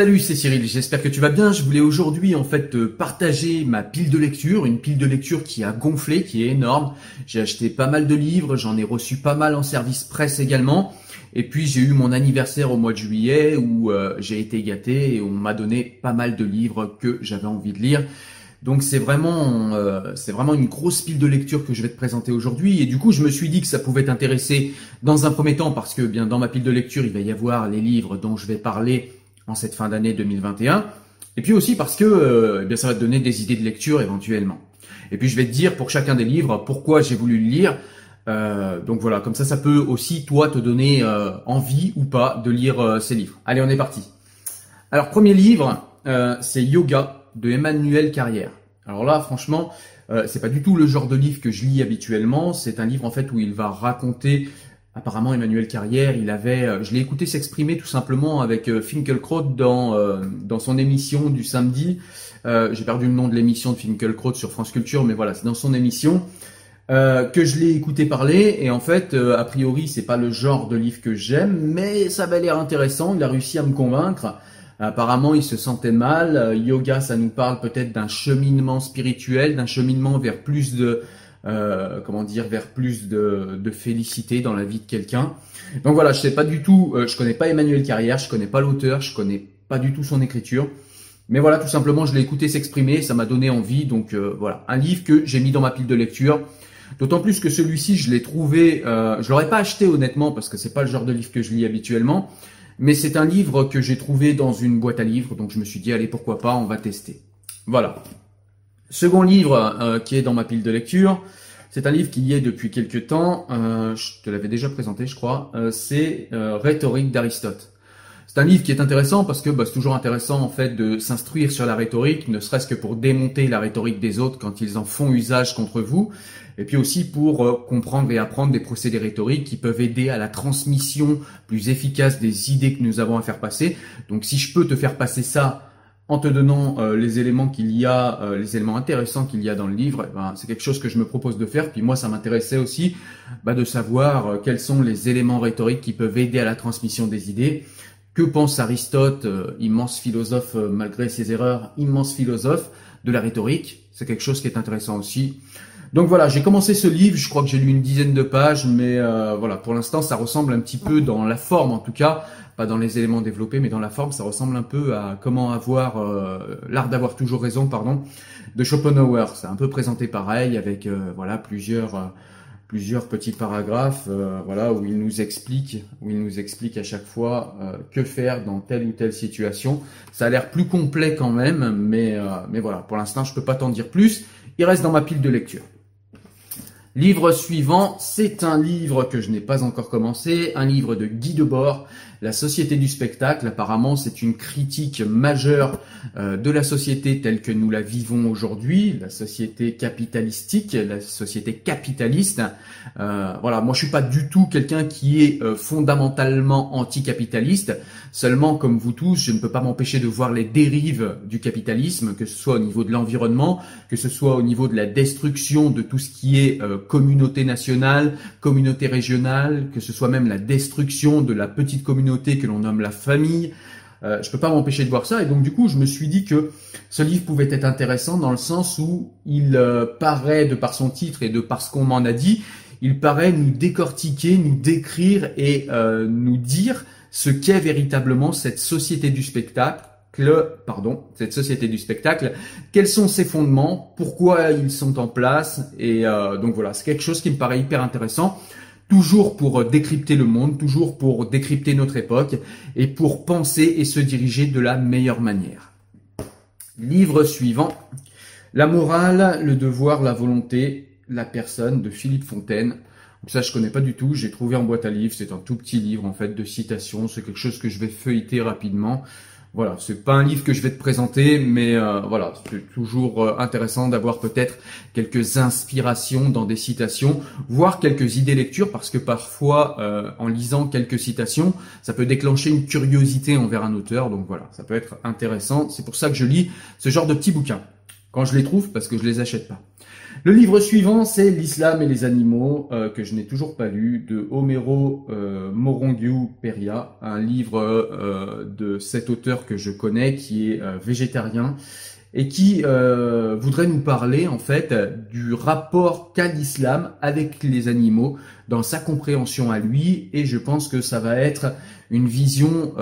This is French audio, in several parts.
Salut, c'est Cyril, j'espère que tu vas bien. Je voulais aujourd'hui en fait partager ma pile de lecture, une pile de lecture qui a gonflé, qui est énorme. J'ai acheté pas mal de livres, j'en ai reçu pas mal en service presse également. Et puis j'ai eu mon anniversaire au mois de juillet où euh, j'ai été gâté et on m'a donné pas mal de livres que j'avais envie de lire. Donc c'est vraiment, euh, c'est vraiment une grosse pile de lecture que je vais te présenter aujourd'hui. Et du coup, je me suis dit que ça pouvait t'intéresser dans un premier temps parce que bien dans ma pile de lecture, il va y avoir les livres dont je vais parler cette fin d'année 2021. Et puis aussi parce que euh, eh bien ça va te donner des idées de lecture éventuellement. Et puis je vais te dire pour chacun des livres pourquoi j'ai voulu le lire. Euh, donc voilà, comme ça, ça peut aussi toi te donner euh, envie ou pas de lire ces livres. Allez, on est parti. Alors premier livre, c'est Yoga de Emmanuel Carrière. Alors là, franchement, c'est pas du tout le genre de livre que je lis habituellement. C'est un livre en fait où il va raconter Apparemment, Emmanuel Carrière, il avait, euh, je l'ai écouté s'exprimer tout simplement avec euh, Finkelkraut dans euh, dans son émission du samedi. J'ai perdu le nom de l'émission de Finkelkraut sur France Culture, mais voilà, c'est dans son émission que je l'ai écouté parler. Et en fait, a priori, c'est pas le genre de livre que j'aime, mais ça avait l'air intéressant. Il a réussi à me convaincre. Apparemment, il se sentait mal. yoga, ça nous parle peut-être d'un cheminement spirituel, d'un cheminement vers plus de euh, comment dire, vers plus de, félicité dans la vie de quelqu'un. Donc voilà, je sais pas du tout, euh, je connais pas Emmanuel Carrière, je connais pas l'auteur, je connais pas du tout son écriture. Mais voilà, tout simplement, je l'ai écouté s'exprimer, ça m'a donné envie. Donc euh, voilà, un livre que j'ai mis dans ma pile de lecture. D'autant plus que celui-ci, je l'ai trouvé, euh, je l'aurais pas acheté honnêtement parce que c'est pas le genre de livre que je lis habituellement. Mais c'est un livre que j'ai trouvé dans une boîte à livres, donc je me suis dit allez pourquoi pas, on va tester. Voilà. Second livre euh, qui est dans ma pile de lecture, c'est un livre qui y est depuis quelques temps, euh, je te l'avais déjà présenté je crois, euh, c'est Rhétorique d'Aristote. C'est un livre qui est intéressant parce que bah, c'est toujours intéressant en fait de s'instruire sur la rhétorique, ne serait-ce que pour démonter la rhétorique des autres quand ils en font usage contre vous, et puis aussi pour comprendre et apprendre des procédés rhétoriques qui peuvent aider à la transmission plus efficace des idées que nous avons à faire passer. Donc si je peux te faire passer ça en te donnant euh, les éléments qu'il y a, euh, les éléments intéressants qu'il y a dans le livre, eh ben, c'est quelque chose que je me propose de faire. Puis moi, ça m'intéressait aussi bah, de savoir euh, quels sont les éléments rhétoriques qui peuvent aider à la transmission des idées. Que pense Aristote, immense philosophe malgré ses erreurs, immense philosophe de la rhétorique? C'est quelque chose qui est intéressant aussi. Donc voilà, j'ai commencé ce livre, je crois que j'ai lu une dizaine de pages, mais euh, voilà, pour l'instant ça ressemble un petit peu dans la forme en tout cas, pas dans les éléments développés, mais dans la forme, ça ressemble un peu à comment avoir euh, l'art d'avoir toujours raison, pardon, de Schopenhauer. C'est un peu présenté pareil avec euh, voilà plusieurs plusieurs petits paragraphes, voilà où il nous explique, où il nous explique à chaque fois que faire dans telle ou telle situation. Ça a l'air plus complet quand même, mais mais voilà, pour l'instant je peux pas t'en dire plus. Il reste dans ma pile de lecture. Livre suivant, c'est un livre que je n'ai pas encore commencé, un livre de Guy Debord, La société du spectacle. Apparemment, c'est une critique majeure euh, de la société telle que nous la vivons aujourd'hui, la société capitalistique, la société capitaliste. Euh, voilà, moi je suis pas du tout quelqu'un qui est euh, fondamentalement anticapitaliste. Seulement, comme vous tous, je ne peux pas m'empêcher de voir les dérives du capitalisme, que ce soit au niveau de l'environnement, que ce soit au niveau de la destruction de tout ce qui est communauté nationale, communauté régionale, que ce soit même la destruction de la petite communauté que l'on nomme la famille. Euh, je peux pas m'empêcher de voir ça et donc du coup je me suis dit que ce livre pouvait être intéressant dans le sens où il euh, paraît de par son titre et de par ce qu'on m'en a dit, il paraît nous décortiquer, nous décrire et euh, nous dire ce qu'est véritablement cette société du spectacle pardon, cette société du spectacle, quels sont ses fondements, pourquoi ils sont en place, et euh, donc voilà, c'est quelque chose qui me paraît hyper intéressant, toujours pour décrypter le monde, toujours pour décrypter notre époque, et pour penser et se diriger de la meilleure manière. Livre suivant, La morale, le devoir, la volonté, la personne de Philippe Fontaine. Ça, je connais pas du tout. J'ai trouvé en boîte à livres. C'est un tout petit livre, en fait, de citations. C'est quelque chose que je vais feuilleter rapidement. Voilà, c'est pas un livre que je vais te présenter, mais euh, voilà, c'est toujours euh, intéressant d'avoir peut-être quelques inspirations dans des citations, voire quelques idées lecture, parce que parfois, euh, en lisant quelques citations, ça peut déclencher une curiosité envers un auteur. Donc voilà, ça peut être intéressant. C'est pour ça que je lis ce genre de petits bouquins quand je les trouve, parce que je les achète pas. Le livre suivant, c'est L'Islam et les animaux, euh, que je n'ai toujours pas lu, de Homero euh, Morongiu Peria, un livre euh, de cet auteur que je connais, qui est euh, végétarien, et qui voudrait nous parler en fait du rapport qu'a l'islam avec les animaux dans sa compréhension à lui, et je pense que ça va être une vision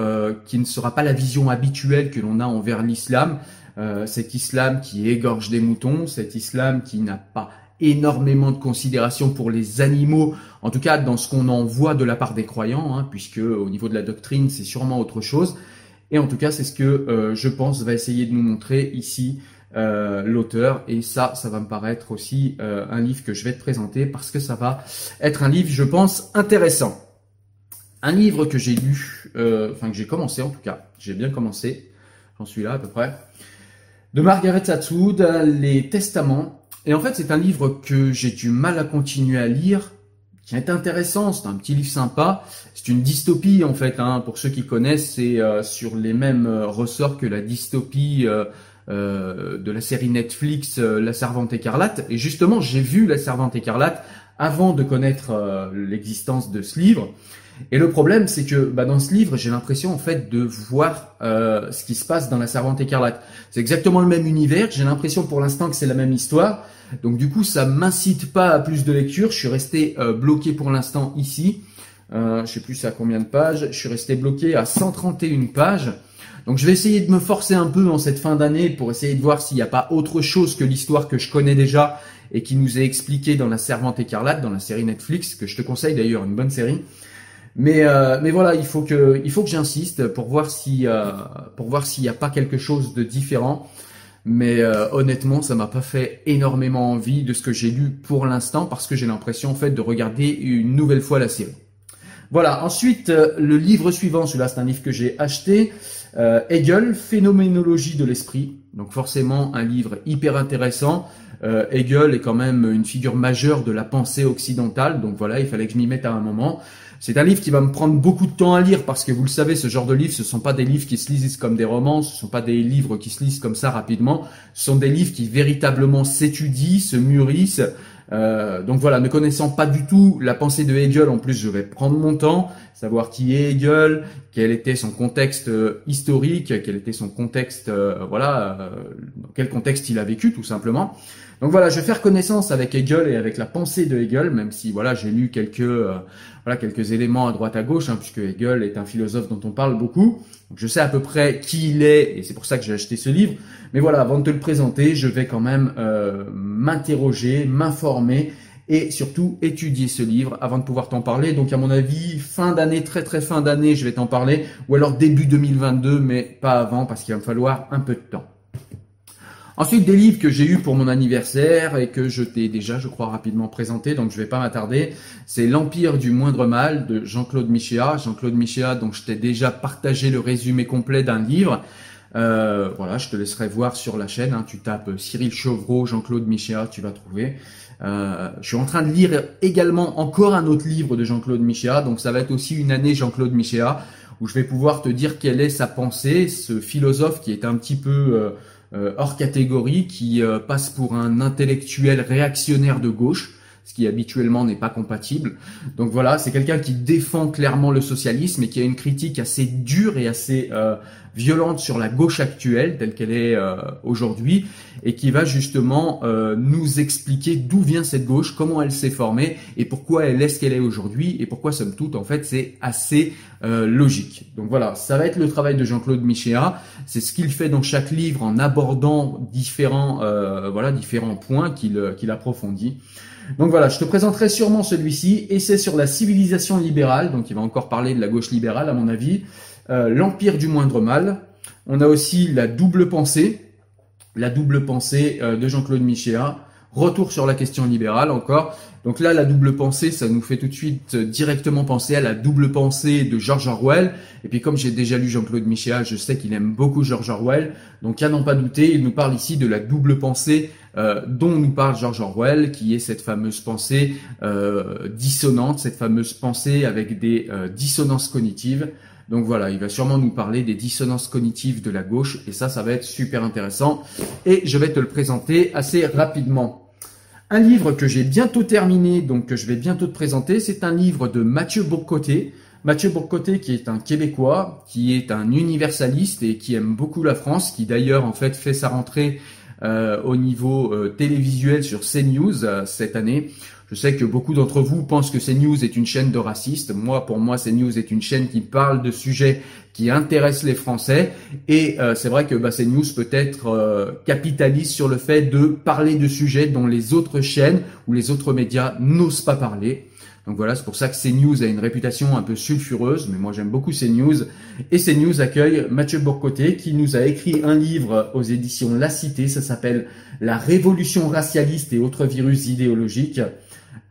qui ne sera pas la vision habituelle que l'on a envers l'islam, euh, cet islam qui égorge des moutons, cet islam qui n'a pas énormément de considération pour les animaux, en tout cas dans ce qu'on en voit de la part des croyants, hein, puisque au niveau de la doctrine c'est sûrement autre chose. Et en tout cas c'est ce que euh, je pense va essayer de nous montrer ici euh, l'auteur. Et ça, ça va me paraître aussi un livre que je vais te présenter parce que ça va être un livre, je pense, intéressant. Un livre que j'ai lu, enfin que j'ai commencé en tout cas, j'ai bien commencé, j'en suis là à peu près de Margaret Atwood, Les Testaments. Et en fait, c'est un livre que j'ai du mal à continuer à lire, qui est intéressant, c'est un petit livre sympa. C'est une dystopie en fait, hein. pour ceux qui connaissent, c'est euh, sur les mêmes euh, ressorts que la dystopie euh, de la série Netflix La Servante écarlate. Et justement, j'ai vu La Servante écarlate avant de connaître l'existence de ce livre. Et le problème, c'est que bah, dans ce livre, j'ai l'impression en fait de voir euh, ce qui se passe dans La Servante écarlate. C'est exactement le même univers. J'ai l'impression pour l'instant que c'est la même histoire. Donc du coup, ça m'incite pas à plus de lecture. Je suis resté euh, bloqué pour l'instant ici. Euh, je sais plus à combien de pages. Je suis resté bloqué à 131 pages. Donc je vais essayer de me forcer un peu en cette fin d'année pour essayer de voir s'il n'y a pas autre chose que l'histoire que je connais déjà et qui nous est expliquée dans La Servante écarlate, dans la série Netflix, que je te conseille d'ailleurs, une bonne série. Mais euh, mais voilà, il faut que il faut que j'insiste pour voir si euh, pour voir s'il n'y a pas quelque chose de différent. Mais euh, honnêtement, ça m'a pas fait énormément envie de ce que j'ai lu pour l'instant parce que j'ai l'impression en fait de regarder une nouvelle fois la série. Voilà. Ensuite, le livre suivant, celui-là, c'est un livre que j'ai acheté. Hegel, Phénoménologie de l'esprit. Donc forcément un livre hyper intéressant. Hegel est quand même une figure majeure de la pensée occidentale. Donc voilà, il fallait que je m'y mette à un moment. C'est un livre qui va me prendre beaucoup de temps à lire parce que vous le savez, ce genre de livres, ce sont pas des livres qui se lisent comme des romans, ce sont pas des livres qui se lisent comme ça rapidement. Ce sont des livres qui véritablement s'étudient, se mûrissent. Euh, donc voilà, ne connaissant pas du tout la pensée de Hegel, en plus je vais prendre mon temps, savoir qui est Hegel, quel était son contexte euh, historique, quel était son contexte, euh, voilà, dans quel contexte il a vécu tout simplement. Donc voilà, je vais faire connaissance avec Hegel et avec la pensée de Hegel, même si voilà, j'ai lu quelques euh, voilà quelques éléments à droite à gauche, hein, puisque Hegel est un philosophe dont on parle beaucoup. Donc je sais à peu près qui il est et c'est pour ça que j'ai acheté ce livre. Mais voilà, avant de te le présenter, je vais quand même euh, m'interroger, m'informer et surtout étudier ce livre avant de pouvoir t'en parler. Donc à mon avis, fin d'année, très très fin d'année, je vais t'en parler, ou alors début 2022, mais pas avant parce qu'il va me falloir un peu de temps. Ensuite, des livres que j'ai eu pour mon anniversaire et que je t'ai déjà, je crois, rapidement présenté, donc je vais pas m'attarder. C'est L'Empire du moindre mal de Jean-Claude Michéa. Jean-Claude Michéa, donc je t'ai déjà partagé le résumé complet d'un livre. Euh, voilà, je te laisserai voir sur la chaîne. Hein. tu tapes Cyril Chevreau, Jean-Claude Michéa, tu vas trouver. Euh, je suis en train de lire également encore un autre livre de Jean-Claude Michéa, donc ça va être aussi une année Jean-Claude Michéa où je vais pouvoir te dire quelle est sa pensée, ce philosophe qui est un petit peu euh, hors catégorie qui euh, passe pour un intellectuel réactionnaire de gauche, ce qui habituellement n'est pas compatible. Donc voilà, c'est quelqu'un qui défend clairement le socialisme et qui a une critique assez dure et assez euh, violente sur la gauche actuelle telle qu'elle est euh, aujourd'hui et qui va justement euh, nous expliquer d'où vient cette gauche, comment elle s'est formée et pourquoi elle est ce qu'elle est aujourd'hui et pourquoi somme toute en fait c'est assez euh, logique. Donc voilà, ça va être le travail de Jean-Claude Michéa, c'est ce qu'il fait dans chaque livre en abordant différents voilà différents points qu'il qu'il approfondit. Donc voilà, je te présenterai sûrement celui-ci, et c'est sur la civilisation libérale, donc il va encore parler de la gauche libérale à mon avis. Euh, l'Empire du moindre mal. On a aussi la double pensée, la double pensée euh, de Jean-Claude Michéa. Retour sur la question libérale encore. Donc là, la double pensée, ça nous fait tout de suite euh, directement penser à la double pensée de George Orwell. Et puis comme j'ai déjà lu Jean-Claude Michéa, je sais qu'il aime beaucoup George Orwell. Donc à n'en pas douter, il nous parle ici de la double pensée dont nous parle George Orwell, qui est cette fameuse pensée dissonante, cette fameuse pensée avec des dissonances cognitives. Donc voilà, il va sûrement nous parler des dissonances cognitives de la gauche et ça, ça va être super intéressant et je vais te le présenter assez rapidement. Un livre que j'ai bientôt terminé, donc que je vais bientôt te présenter, c'est un livre de Mathieu Bourcoté. Mathieu Bourcoté qui est un Québécois, qui est un universaliste et qui aime beaucoup la France, qui d'ailleurs en fait fait sa rentrée euh, au niveau euh, télévisuel sur CNews euh, cette année. Je sais que beaucoup d'entre vous pensent que CNews est une chaîne de racistes. Moi, pour moi, CNews est une chaîne qui parle de sujets qui intéressent les Français. Et c'est vrai que bah, CNews peut-être capitalise sur le fait de parler de sujets dont les autres chaînes ou les autres médias n'osent pas parler. Donc voilà, c'est pour ça que CNews a une réputation un peu sulfureuse, mais moi j'aime beaucoup CNews. Et CNews accueille Mathieu Bourcoté qui nous a écrit un livre aux éditions La Cité, ça s'appelle La révolution racialiste et autres virus idéologiques.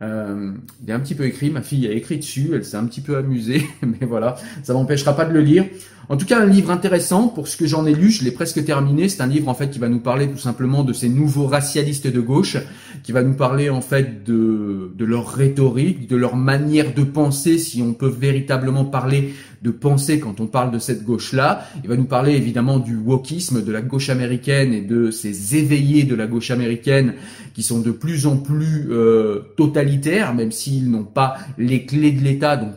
Euh, il est un petit peu écrit, ma fille a écrit dessus, elle s'est un petit peu amusée, mais voilà, ça m'empêchera pas de le lire. En tout cas, un livre intéressant pour ce que j'en ai lu, je l'ai presque terminé. C'est un livre en fait qui va nous parler tout simplement de ces nouveaux racialistes de gauche, qui va nous parler en fait de, de leur rhétorique, de leur manière de penser, si on peut véritablement parler de penser quand on parle de cette gauche-là. Il va nous parler évidemment du wokisme, de la gauche américaine et de ces éveillés de la gauche américaine qui sont de plus en plus euh, totalitaires, même s'ils n'ont pas les clés de l'État, donc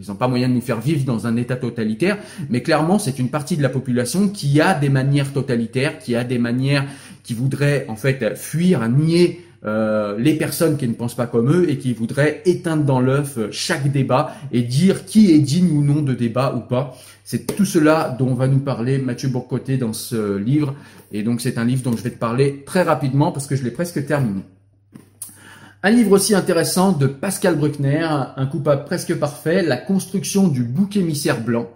ils n'ont pas moyen de nous faire vivre dans un État totalitaire. Mais clairement, c'est une partie de la population qui a des manières totalitaires, qui a des manières qui voudraient en fait fuir, nier euh, les personnes qui ne pensent pas comme eux et qui voudraient éteindre dans l'œuf chaque débat et dire qui est digne ou non de débat ou pas. C'est tout cela dont va nous parler Mathieu Bourcoté dans ce livre. Et donc c'est un livre dont je vais te parler très rapidement parce que je l'ai presque terminé. Un livre aussi intéressant de Pascal Bruckner, Un coupable presque parfait, La construction du bouc émissaire blanc.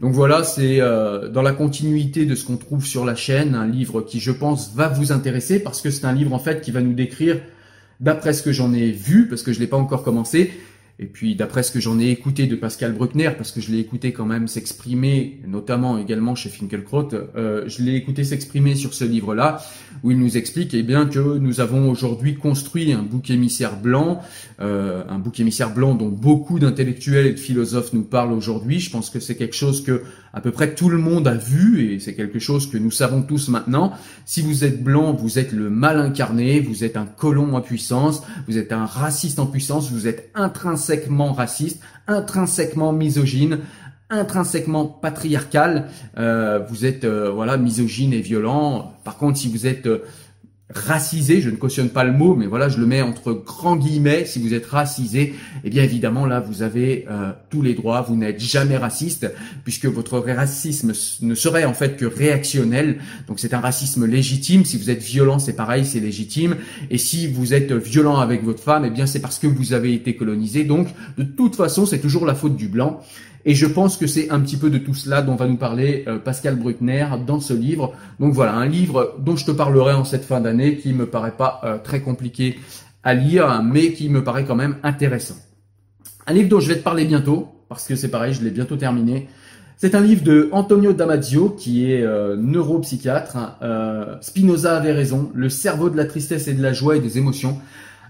Donc voilà, c'est euh, dans la continuité de ce qu'on trouve sur la chaîne, un livre qui, je pense, va vous intéresser parce que c'est un livre en fait qui va nous décrire, d'après ce que j'en ai vu, parce que je l'ai pas encore commencé, et puis d'après ce que j'en ai écouté de Pascal Bruckner, parce que je l'ai écouté quand même s'exprimer, notamment également chez Finkelkraut, euh, je l'ai écouté s'exprimer sur ce livre-là, où il nous explique eh bien que nous avons aujourd'hui construit un bouc émissaire blanc, euh, un bouc émissaire blanc dont beaucoup d'intellectuels et de philosophes nous parlent aujourd'hui. Je pense que c'est quelque chose que à peu près tout le monde a vu et c'est quelque chose que nous savons tous maintenant. Si vous êtes blanc, vous êtes le mal incarné, vous êtes un colon en puissance, vous êtes un raciste en puissance, vous êtes intrinsèquement raciste, intrinsèquement misogyne, intrinsèquement patriarcal, euh, vous êtes euh, voilà misogyne et violent. Par contre, si vous êtes euh, racisé, je ne cautionne pas le mot, mais voilà, je le mets entre grands guillemets, si vous êtes racisé, eh bien évidemment là, vous avez euh, tous les droits, vous n'êtes jamais raciste, puisque votre racisme ne serait en fait que réactionnel, donc c'est un racisme légitime, si vous êtes violent, c'est pareil, c'est légitime, et si vous êtes violent avec votre femme, eh bien c'est parce que vous avez été colonisé, donc de toute façon, c'est toujours la faute du blanc, et je pense que c'est un petit peu de tout cela dont va nous parler euh, Pascal Bruckner dans ce livre. Donc voilà, un livre dont je te parlerai en cette fin d'année qui me paraît pas euh, très compliqué à lire, mais qui me paraît quand même intéressant. Un livre dont je vais te parler bientôt, parce que c'est pareil, je l'ai bientôt terminé. C'est un livre de Antonio Damasio, qui est euh, neuropsychiatre. Spinoza avait raison, le cerveau de la tristesse et de la joie et des émotions.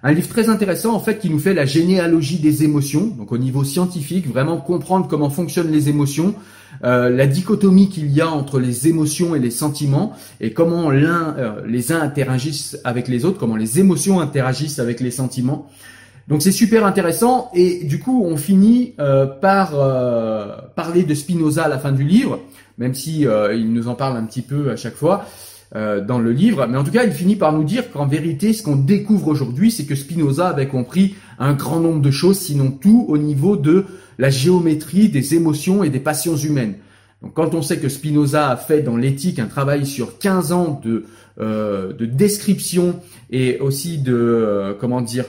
Un livre très intéressant en fait qui nous fait la généalogie des émotions, donc au niveau scientifique, vraiment comprendre comment fonctionnent les émotions, euh, la dichotomie qu'il y a entre les émotions et les sentiments, et comment l'un, euh, les uns interagissent avec les autres, comment les émotions interagissent avec les sentiments. Donc c'est super intéressant et du coup on finit euh, par parler de Spinoza à la fin du livre, même si il nous en parle un petit peu à chaque fois. Euh, dans le livre, mais en tout cas, il finit par nous dire qu'en vérité, ce qu'on découvre aujourd'hui, c'est que Spinoza avait compris un grand nombre de choses, sinon tout, au niveau de la géométrie des émotions et des passions humaines. Donc, quand on sait que Spinoza a fait dans l'éthique un travail sur 15 ans de, euh, de description et aussi de, euh, comment dire,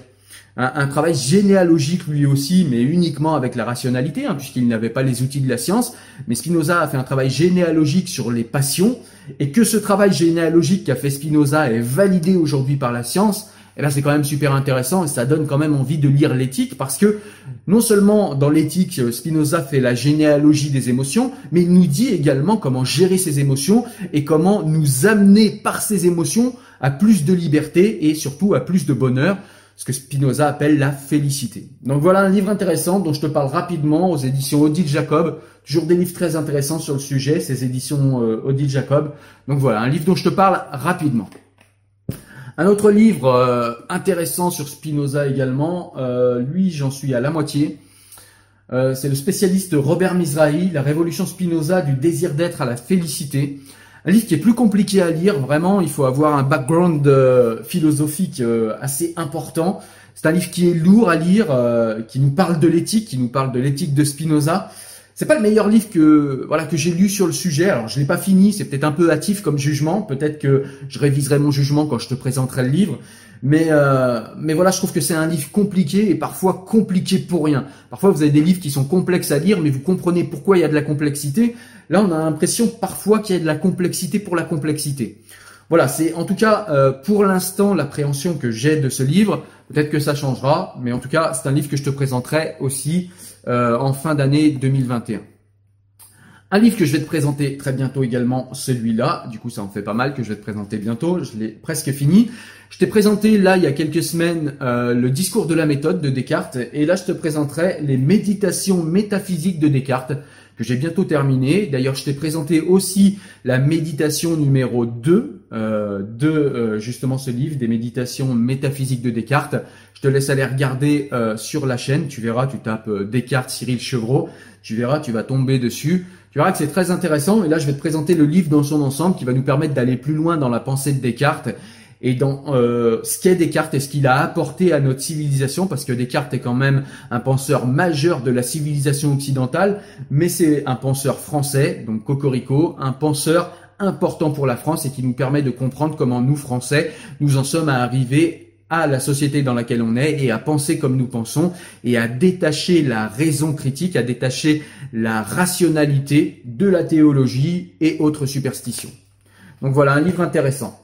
un, travail généalogique lui aussi, mais uniquement avec la rationalité, hein, puisqu'il n'avait pas les outils de la science. Mais Spinoza a fait un travail généalogique sur les passions, et que ce travail généalogique qu'a fait Spinoza est validé aujourd'hui par la science, et là c'est quand même super intéressant et ça donne quand même envie de lire l'éthique parce que non seulement dans l'éthique Spinoza fait la généalogie des émotions, mais il nous dit également comment gérer ces émotions et comment nous amener par ces émotions à plus de liberté et surtout à plus de bonheur ce que Spinoza appelle la félicité. Donc voilà un livre intéressant dont je te parle rapidement aux éditions Odile Jacob. Toujours des livres très intéressants sur le sujet, ces éditions euh, Odile Jacob. Donc voilà, un livre dont je te parle rapidement. Un autre livre euh, intéressant sur Spinoza également, euh, lui j'en suis à la moitié. C'est le spécialiste Robert Mizrahi, La révolution Spinoza du désir d'être à la félicité. Un livre qui est plus compliqué à lire, vraiment, il faut avoir un background philosophique assez important. C'est un livre qui est lourd à lire, qui nous parle de l'éthique, qui nous parle de l'éthique de Spinoza. C'est pas le meilleur livre que voilà que j'ai lu sur le sujet. Alors je l'ai pas fini, c'est peut-être un peu hâtif comme jugement. Peut-être que je réviserai mon jugement quand je te présenterai le livre. Mais euh, mais voilà, je trouve que c'est un livre compliqué et parfois compliqué pour rien. Parfois vous avez des livres qui sont complexes à lire, mais vous comprenez pourquoi il y a de la complexité. Là, on a l'impression parfois qu'il y a de la complexité pour la complexité. Voilà, c'est en tout cas euh, pour l'instant l'appréhension que j'ai de ce livre. Peut-être que ça changera, mais en tout cas c'est un livre que je te présenterai aussi euh, en fin d'année 2021. Un livre que je vais te présenter très bientôt également, celui-là. Du coup, ça en fait pas mal que je vais te présenter bientôt. Je l'ai presque fini. Je t'ai présenté là il y a quelques semaines euh, le discours de la méthode de Descartes et là je te présenterai les méditations métaphysiques de Descartes que j'ai bientôt terminé. D'ailleurs, je t'ai présenté aussi la méditation numéro 2 euh, de euh, justement ce livre des méditations métaphysiques de Descartes. Je te laisse aller regarder euh, sur la chaîne. Tu verras, tu tapes Descartes Cyril Chevreau. Tu verras, tu vas tomber dessus. Tu verras que c'est très intéressant. Et là, je vais te présenter le livre dans son ensemble qui va nous permettre d'aller plus loin dans la pensée de Descartes et dans euh, ce qu'est Descartes et ce qu'il a apporté à notre civilisation, parce que Descartes est quand même un penseur majeur de la civilisation occidentale, mais c'est un penseur français, donc Cocorico, un penseur important pour la France et qui nous permet de comprendre comment nous, Français, nous en sommes à arriver à la société dans laquelle on est et à penser comme nous pensons et à détacher la raison critique, à détacher la rationalité de la théologie et autres superstitions. Donc voilà, un livre intéressant.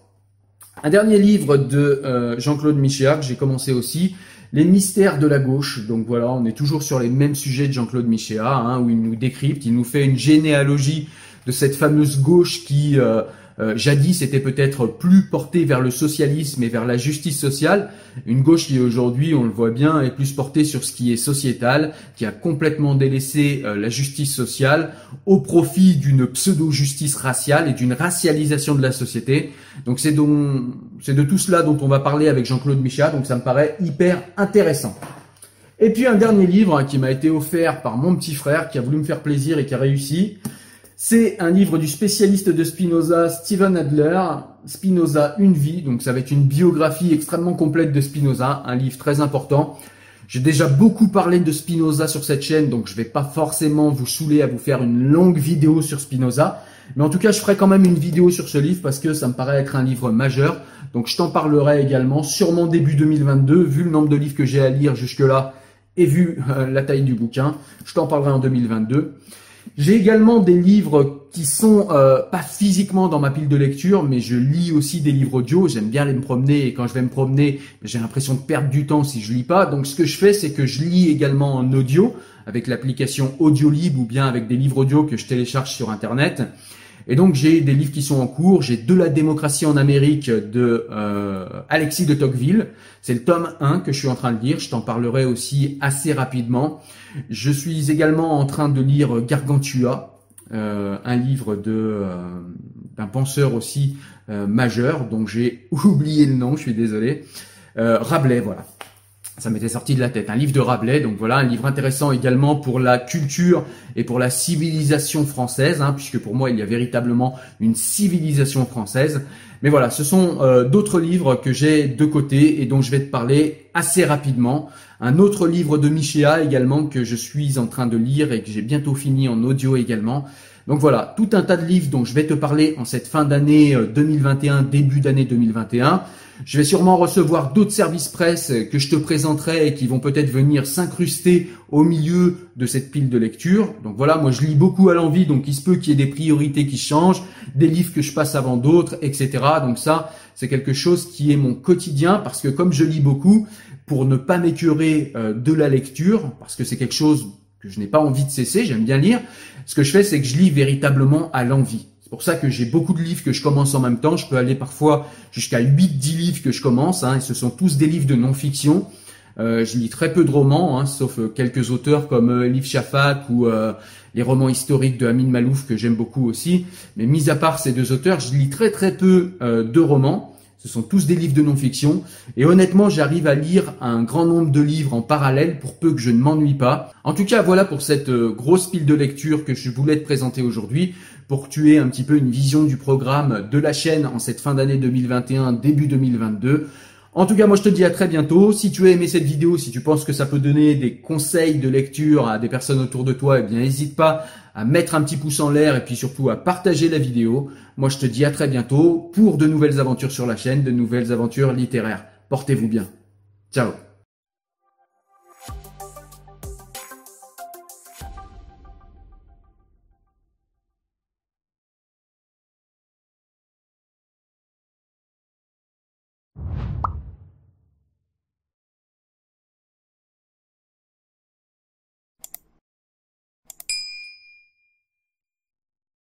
Un dernier livre de euh, Jean-Claude Michéa que j'ai commencé aussi, Les mystères de la gauche. Donc voilà, on est toujours sur les mêmes sujets de Jean-Claude Michéa, hein, où il nous décrypte, il nous fait une généalogie de cette fameuse gauche qui euh, euh, jadis était peut-être plus portée vers le socialisme et vers la justice sociale, une gauche qui aujourd'hui, on le voit bien, est plus portée sur ce qui est sociétal, qui a complètement délaissé euh, la justice sociale au profit d'une pseudo-justice raciale et d'une racialisation de la société. Donc c'est de tout cela dont on va parler avec Jean-Claude Michat, donc ça me paraît hyper intéressant. Et puis un dernier livre hein, qui m'a été offert par mon petit frère qui a voulu me faire plaisir et qui a réussi. C'est un livre du spécialiste de Spinoza, Steven Adler, Spinoza, une vie. Donc ça va être une biographie extrêmement complète de Spinoza, un livre très important. J'ai déjà beaucoup parlé de Spinoza sur cette chaîne, donc je vais pas forcément vous saouler à vous faire une longue vidéo sur Spinoza. Mais en tout cas, je ferai quand même une vidéo sur ce livre parce que ça me paraît être un livre majeur. Donc je t'en parlerai également, sûrement début 2022, vu le nombre de livres que j'ai à lire jusque-là et vu euh, la taille du bouquin. Je t'en parlerai en 2022. J'ai également des livres qui sont euh, pas physiquement dans ma pile de lecture, mais je lis aussi des livres audio. J'aime bien aller me promener et quand je vais me promener, j'ai l'impression de perdre du temps si je lis pas. Donc ce que je fais, c'est que je lis également en audio avec l'application Audiolib ou bien avec des livres audio que je télécharge sur Internet. Et donc j'ai des livres qui sont en cours. J'ai De la démocratie en Amérique de euh, Alexis de Tocqueville. C'est le tome 1 que je suis en train de lire. Je t'en parlerai aussi assez rapidement. Je suis également en train de lire Gargantua, euh, un livre euh, d'un penseur aussi majeur, donc j'ai oublié le nom, je suis désolé. Rabelais, voilà ça m'était sorti de la tête. Un livre de Rabelais, donc voilà, un livre intéressant également pour la culture et pour la civilisation française, hein, puisque pour moi il y a véritablement une civilisation française. Mais voilà, ce sont euh, d'autres livres que j'ai de côté et dont je vais te parler assez rapidement. Un autre livre de Michéa également que je suis en train de lire et que j'ai bientôt fini en audio également. Donc voilà, tout un tas de livres dont je vais te parler en cette fin d'année 2021, euh, début d'année 2021. Je vais sûrement recevoir d'autres services presse que je te présenterai et qui vont peut-être venir s'incruster au milieu de cette pile de lecture. Donc voilà, moi je lis beaucoup à l'envie, donc il se peut qu'il y ait des priorités qui changent, des livres que je passe avant d'autres, etc. Donc ça, c'est quelque chose qui est mon quotidien parce que comme je lis beaucoup, pour ne pas m'écœurer euh, de la lecture, parce que c'est quelque chose que je n'ai pas envie de cesser, j'aime bien lire, ce que je fais, c'est que je lis véritablement à l'envie. C'est pour ça que j'ai beaucoup de livres que je commence en même temps. Je peux aller parfois jusqu'à 8-10 livres que je commence, hein, ce sont tous des livres de non-fiction. Euh, je lis très peu de romans, hein, sauf euh, quelques auteurs comme euh, Elif Shafak ou euh, les romans historiques de Amin Malouf que j'aime beaucoup aussi. Mais mis à part ces deux auteurs, je lis très très peu de romans. Ce sont tous des livres de non-fiction. Et honnêtement, j'arrive à lire un grand nombre de livres en parallèle pour peu que je ne m'ennuie pas. En tout cas, voilà pour cette euh, grosse pile de lecture que je voulais te présenter aujourd'hui pour que tu aies un petit peu une vision du programme de la chaîne en cette fin d'année 2021, début 2022. En tout cas, moi je te dis à très bientôt. Si tu as aimé cette vidéo, si tu penses que ça peut donner des conseils de lecture à des personnes autour de toi, eh bien n'hésite pas à mettre un petit pouce en l'air et puis surtout à partager la vidéo. Moi je te dis à très bientôt pour de nouvelles aventures sur la chaîne, de nouvelles aventures littéraires. Portez-vous bien. Ciao